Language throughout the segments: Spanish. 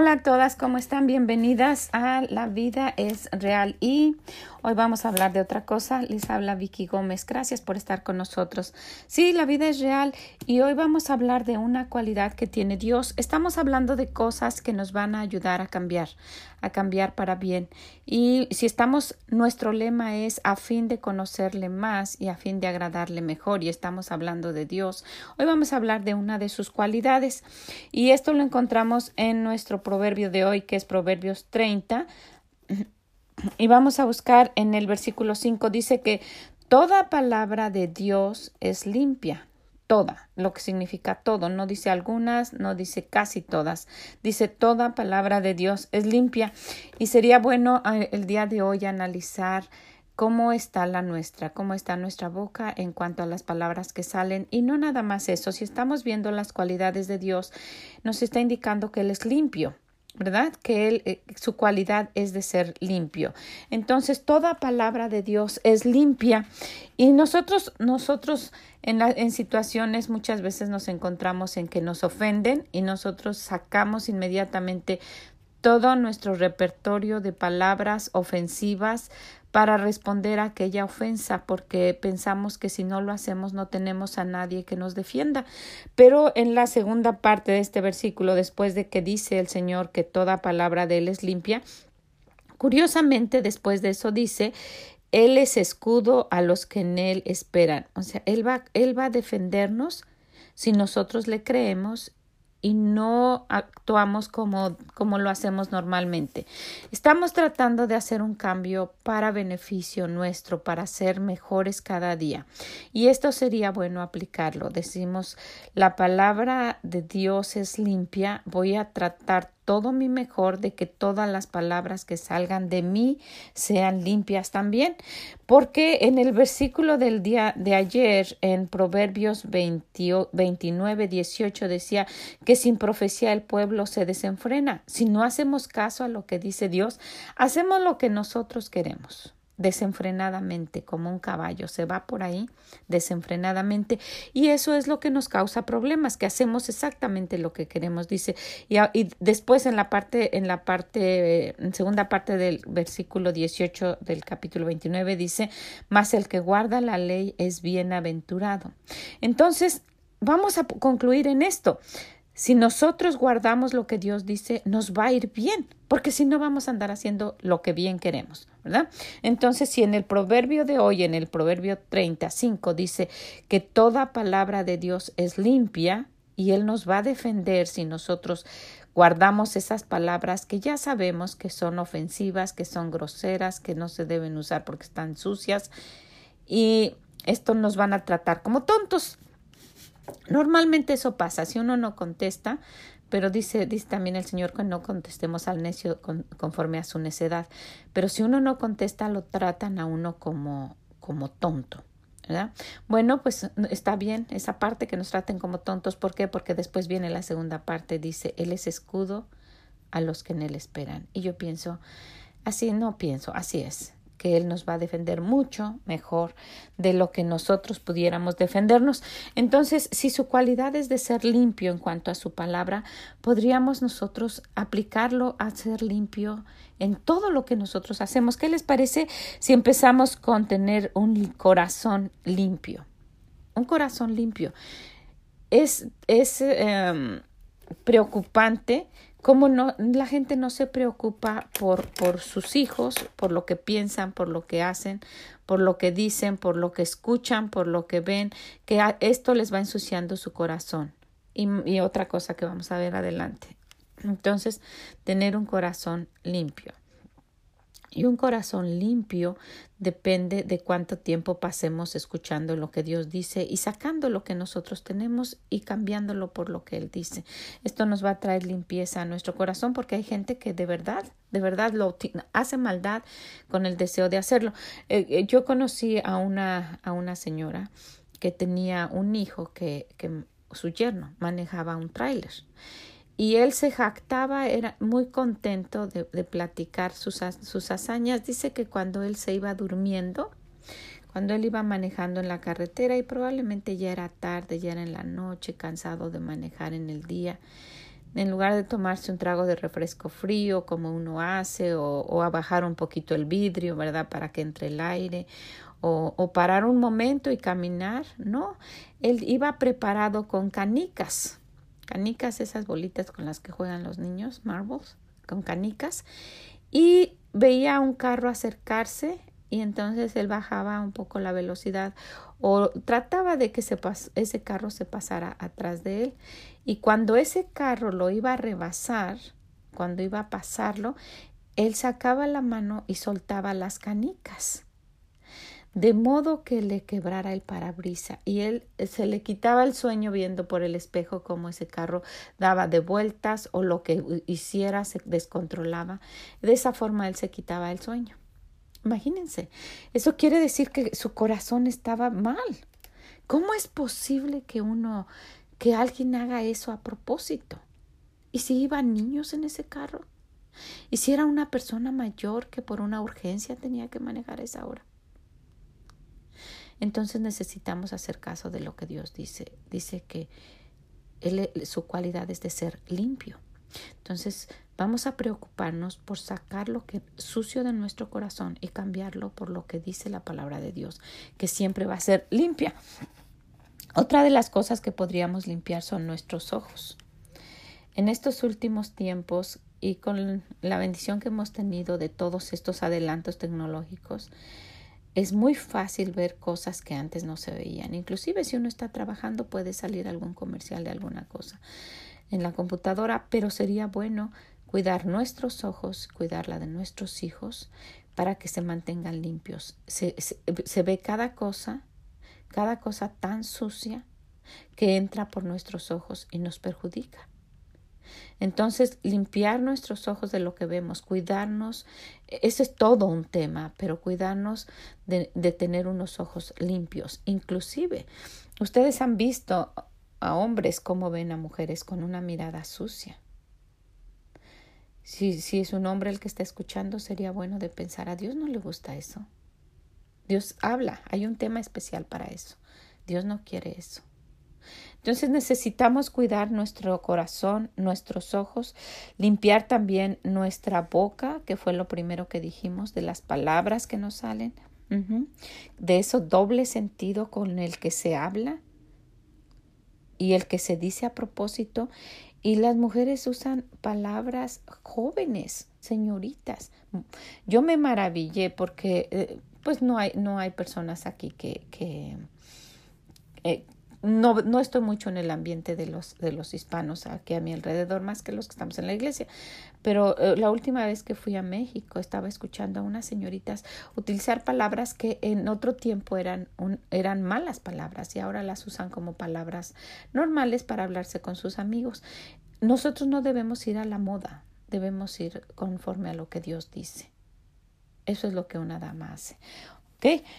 Hola a todas, ¿cómo están? Bienvenidas a La Vida es Real y hoy vamos a hablar de otra cosa. Les habla Vicky Gómez. Gracias por estar con nosotros. Sí, la vida es real y hoy vamos a hablar de una cualidad que tiene Dios. Estamos hablando de cosas que nos van a ayudar a cambiar, a cambiar para bien. Y si estamos, nuestro lema es a fin de conocerle más y a fin de agradarle mejor y estamos hablando de Dios. Hoy vamos a hablar de una de sus cualidades y esto lo encontramos en nuestro proverbio de hoy, que es Proverbios 30. Y vamos a buscar en el versículo 5, dice que toda palabra de Dios es limpia, toda, lo que significa todo, no dice algunas, no dice casi todas, dice toda palabra de Dios es limpia. Y sería bueno eh, el día de hoy analizar cómo está la nuestra, cómo está nuestra boca en cuanto a las palabras que salen y no nada más eso, si estamos viendo las cualidades de Dios, nos está indicando que Él es limpio. ¿Verdad? Que él, eh, su cualidad es de ser limpio. Entonces, toda palabra de Dios es limpia y nosotros, nosotros en, la, en situaciones muchas veces nos encontramos en que nos ofenden y nosotros sacamos inmediatamente todo nuestro repertorio de palabras ofensivas para responder a aquella ofensa, porque pensamos que si no lo hacemos no tenemos a nadie que nos defienda. Pero en la segunda parte de este versículo, después de que dice el Señor que toda palabra de Él es limpia, curiosamente después de eso dice él es escudo a los que en Él esperan. O sea, Él va, Él va a defendernos si nosotros le creemos y no actuamos como, como lo hacemos normalmente. Estamos tratando de hacer un cambio para beneficio nuestro, para ser mejores cada día. Y esto sería bueno aplicarlo. Decimos, la palabra de Dios es limpia, voy a tratar todo mi mejor de que todas las palabras que salgan de mí sean limpias también. Porque en el versículo del día de ayer, en Proverbios 29, 18, decía que sin profecía el pueblo se desenfrena. Si no hacemos caso a lo que dice Dios, hacemos lo que nosotros queremos desenfrenadamente como un caballo, se va por ahí desenfrenadamente y eso es lo que nos causa problemas, que hacemos exactamente lo que queremos, dice. Y, después en la parte, en la parte, en segunda parte del versículo 18 del capítulo 29 dice, mas el que guarda la ley es bienaventurado. Entonces, vamos a concluir en esto. Si nosotros guardamos lo que Dios dice, nos va a ir bien, porque si no vamos a andar haciendo lo que bien queremos, ¿verdad? Entonces, si en el proverbio de hoy, en el proverbio 35, dice que toda palabra de Dios es limpia y Él nos va a defender si nosotros guardamos esas palabras que ya sabemos que son ofensivas, que son groseras, que no se deben usar porque están sucias y esto nos van a tratar como tontos. Normalmente eso pasa, si uno no contesta, pero dice, dice también el Señor que no contestemos al necio conforme a su necedad. Pero si uno no contesta, lo tratan a uno como, como tonto. ¿verdad? Bueno, pues está bien esa parte que nos traten como tontos. ¿Por qué? Porque después viene la segunda parte, dice, Él es escudo a los que en Él esperan. Y yo pienso, así no pienso, así es que Él nos va a defender mucho mejor de lo que nosotros pudiéramos defendernos. Entonces, si su cualidad es de ser limpio en cuanto a su palabra, podríamos nosotros aplicarlo a ser limpio en todo lo que nosotros hacemos. ¿Qué les parece si empezamos con tener un corazón limpio? Un corazón limpio. Es, es em, preocupante cómo no, la gente no se preocupa por, por sus hijos, por lo que piensan, por lo que hacen, por lo que dicen, por lo que escuchan, por lo que ven, que esto les va ensuciando su corazón. Y, y otra cosa que vamos a ver adelante. Entonces, tener un corazón limpio. Y un corazón limpio depende de cuánto tiempo pasemos escuchando lo que Dios dice y sacando lo que nosotros tenemos y cambiándolo por lo que Él dice. Esto nos va a traer limpieza a nuestro corazón porque hay gente que de verdad, de verdad lo hace maldad con el deseo de hacerlo. Eh, eh, yo conocí a una, a una señora que tenía un hijo que, que su yerno manejaba un tráiler y él se jactaba, era muy contento de, platicar sus, sus hazañas. Dice que cuando él se iba durmiendo, cuando él iba manejando en la carretera y probablemente ya era tarde, ya era en la noche, cansado de manejar en el día, en lugar de tomarse un trago de refresco frío como uno hace o, o a bajar un poquito el vidrio, ¿verdad? Para que entre el aire o, o parar un momento y caminar, no, él iba preparado con canicas, canicas, esas bolitas con las que juegan los niños, marbles, con canicas, y veía un carro acercarse y entonces él bajaba un poco la velocidad o trataba de que ese carro se pasara atrás de él. Y cuando ese carro lo iba a rebasar, cuando iba a pasarlo, él sacaba la mano y soltaba las canicas de modo que le quebrara el parabrisa y él eh, se le quitaba el sueño viendo por el espejo cómo ese carro daba de vueltas o lo que hiciera se descontrolaba. De esa forma él se quitaba el sueño. Imagínense, eso quiere decir que su corazón estaba mal. ¿Cómo es posible que uno, que alguien haga eso a propósito? ¿Y si iban niños en ese carro? ¿Y si era una persona mayor que por una urgencia tenía que manejar esa hora? Entonces necesitamos hacer caso de lo que Dios dice. Dice que él, su cualidad es de ser limpio. Entonces vamos a preocuparnos por sacar lo que sucio de nuestro corazón y cambiarlo por lo que dice la palabra de Dios, que siempre va a ser limpia. Otra de las cosas que podríamos limpiar son nuestros ojos. En estos últimos tiempos y con la bendición que hemos tenido de todos estos adelantos tecnológicos, es muy fácil ver cosas que antes no se veían. Inclusive si uno está trabajando puede salir algún comercial de alguna cosa en la computadora, pero sería bueno cuidar nuestros ojos, cuidar la de nuestros hijos para que se mantengan limpios. Se, se ve cada cosa, cada cosa tan sucia que entra por nuestros ojos y nos perjudica. Entonces, limpiar nuestros ojos de lo que vemos, cuidarnos, eso es todo un tema, pero cuidarnos de, de tener unos ojos limpios. Inclusive, ustedes han visto a hombres como ven a mujeres con una mirada sucia. Si, si es un hombre el que está escuchando, sería bueno de pensar, a Dios no le gusta eso. Dios habla, hay un tema especial para eso. Dios no quiere eso. Entonces necesitamos cuidar nuestro corazón, nuestros ojos, limpiar también nuestra boca, que fue lo primero que dijimos, de las palabras que nos salen, de eso doble sentido con el que se habla y el que se dice a propósito. Y las mujeres usan palabras jóvenes, señoritas. Yo me maravillé porque eh, pues no hay, no hay personas aquí que, que eh, no, no estoy mucho en el ambiente de los, de los hispanos aquí a mi alrededor, más que los que estamos en la iglesia. Pero eh, la última vez que fui a México estaba escuchando a unas señoritas utilizar palabras que en otro tiempo eran, eran malas palabras y ahora las usan como palabras normales para hablarse con sus amigos. Nosotros no debemos ir a la moda, debemos ir conforme a lo que Dios dice. Eso es lo que una dama hace.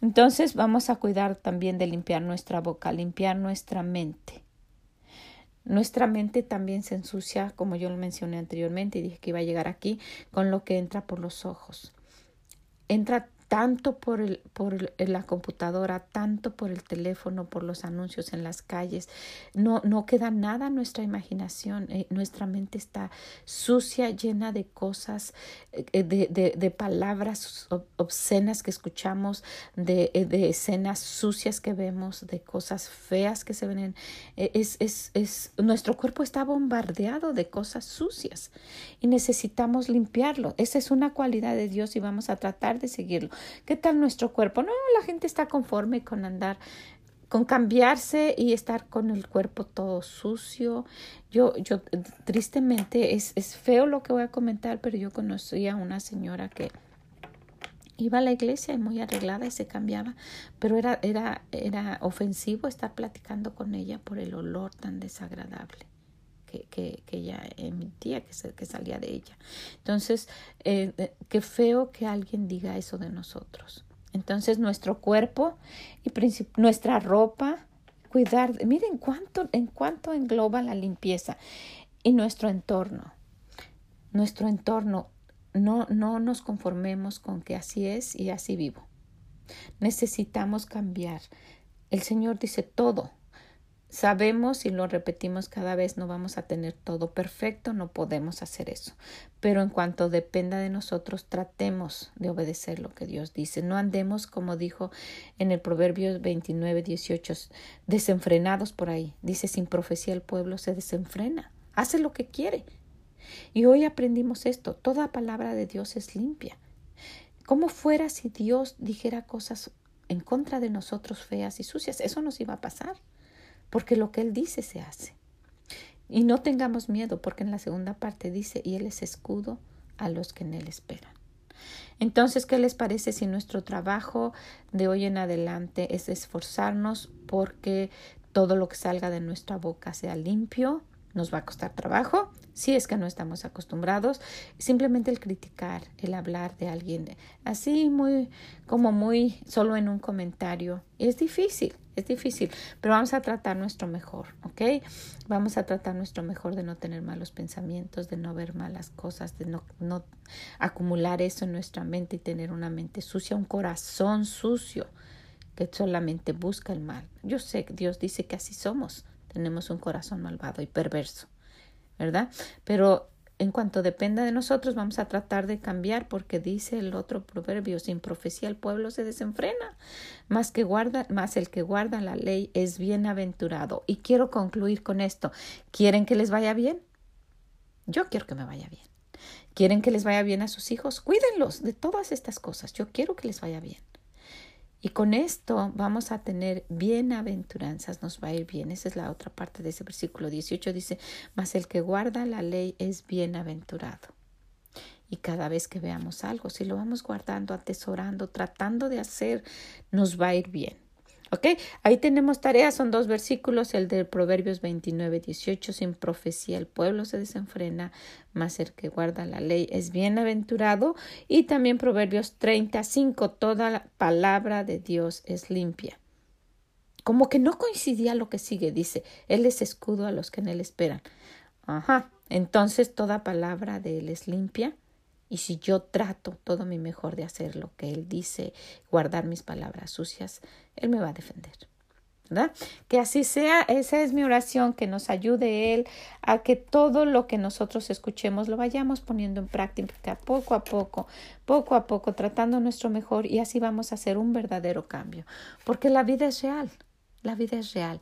Entonces vamos a cuidar también de limpiar nuestra boca, limpiar nuestra mente. Nuestra mente también se ensucia, como yo lo mencioné anteriormente y dije que iba a llegar aquí, con lo que entra por los ojos. Entra tanto por, el, por la computadora, tanto por el teléfono, por los anuncios en las calles. No, no queda nada en nuestra imaginación. Eh, nuestra mente está sucia, llena de cosas, eh, de, de, de, palabras obscenas que escuchamos, de, eh, de, escenas sucias que vemos, de cosas feas que se ven. es, es, es, nuestro cuerpo está bombardeado de cosas sucias y necesitamos limpiarlo. Esa es una cualidad de Dios y vamos a tratar de seguirlo. ¿Qué tal nuestro cuerpo? No, la gente está conforme con andar con cambiarse y estar con el cuerpo todo sucio. Yo, yo, tristemente, es, es feo lo que voy a comentar, pero yo conocí a una señora que iba a la iglesia y muy arreglada y se cambiaba, pero era, era, era ofensivo estar platicando con ella por el olor tan desagradable que, ella emitía, que, que salía de ella. Entonces, eh, eh, qué feo que alguien diga eso de nosotros. Entonces, nuestro cuerpo y nuestra ropa, cuidar, miren cuánto, en cuánto engloba la limpieza y nuestro entorno. Nuestro entorno, no, no nos conformemos con que así es y así vivo. Necesitamos cambiar. El Señor dice todo, Sabemos y lo repetimos cada vez, no vamos a tener todo perfecto, no podemos hacer eso. Pero en cuanto dependa de nosotros, tratemos de obedecer lo que Dios dice. No andemos, como dijo en el Proverbios 29, 18, desenfrenados por ahí. Dice, sin profecía el pueblo se desenfrena, hace lo que quiere. Y hoy aprendimos esto, toda palabra de Dios es limpia. ¿Cómo fuera si Dios dijera cosas en contra de nosotros feas y sucias? Eso nos iba a pasar porque lo que Él dice se hace. Y no tengamos miedo, porque en la segunda parte dice, y Él es escudo a los que en Él esperan. Entonces, ¿qué les parece si nuestro trabajo de hoy en adelante es esforzarnos porque todo lo que salga de nuestra boca sea limpio? Nos va a costar trabajo, si es que no estamos acostumbrados. Simplemente el criticar, el hablar de alguien así muy, como muy, solo en un comentario, es difícil. Es difícil, pero vamos a tratar nuestro mejor, ¿ok? Vamos a tratar nuestro mejor de no tener malos pensamientos, de no ver malas cosas, de no, no acumular eso en nuestra mente y tener una mente sucia, un corazón sucio que solamente busca el mal. Yo sé que Dios dice que así somos, tenemos un corazón malvado y perverso, ¿verdad? Pero en cuanto dependa de nosotros, vamos a tratar de cambiar, porque dice el otro proverbio, sin profecía el pueblo se desenfrena, más que guarda, más el que guarda la ley es bienaventurado. Y quiero concluir con esto. ¿Quieren que les vaya bien? Yo quiero que me vaya bien. ¿Quieren que les vaya bien a sus hijos? Cuídenlos de todas estas cosas. Yo quiero que les vaya bien. Y con esto vamos a tener bienaventuranzas, nos va a ir bien. Esa es la otra parte de ese versículo 18. Dice, mas el que guarda la ley es bienaventurado. Y cada vez que veamos algo, si lo vamos guardando, atesorando, tratando de hacer, nos va a ir bien. ¿Ok? Ahí tenemos tareas, son dos versículos, el de Proverbios 29, 18, sin profecía el pueblo se desenfrena, mas el que guarda la ley es bienaventurado, y también Proverbios 35, toda la palabra de Dios es limpia. Como que no coincidía lo que sigue, dice, Él es escudo a los que en Él esperan. Ajá, entonces toda palabra de Él es limpia. Y si yo trato todo mi mejor de hacer lo que Él dice, guardar mis palabras sucias, Él me va a defender. ¿verdad? Que así sea, esa es mi oración, que nos ayude Él a que todo lo que nosotros escuchemos lo vayamos poniendo en práctica poco a poco, poco a poco, tratando nuestro mejor y así vamos a hacer un verdadero cambio. Porque la vida es real, la vida es real.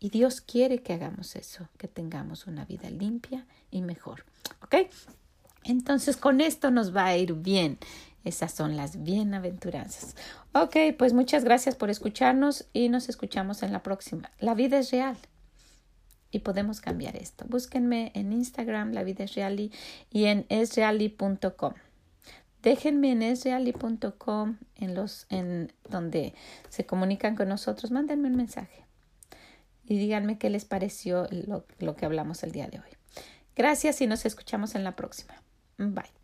Y Dios quiere que hagamos eso, que tengamos una vida limpia y mejor. ¿Ok? Entonces con esto nos va a ir bien. Esas son las bienaventuranzas. Ok, pues muchas gracias por escucharnos y nos escuchamos en la próxima. La vida es real y podemos cambiar esto. Búsquenme en Instagram, la vida es real y en esreali.com. Déjenme en esreali.com en los en donde se comunican con nosotros, mándenme un mensaje y díganme qué les pareció lo, lo que hablamos el día de hoy. Gracias y nos escuchamos en la próxima. Bye.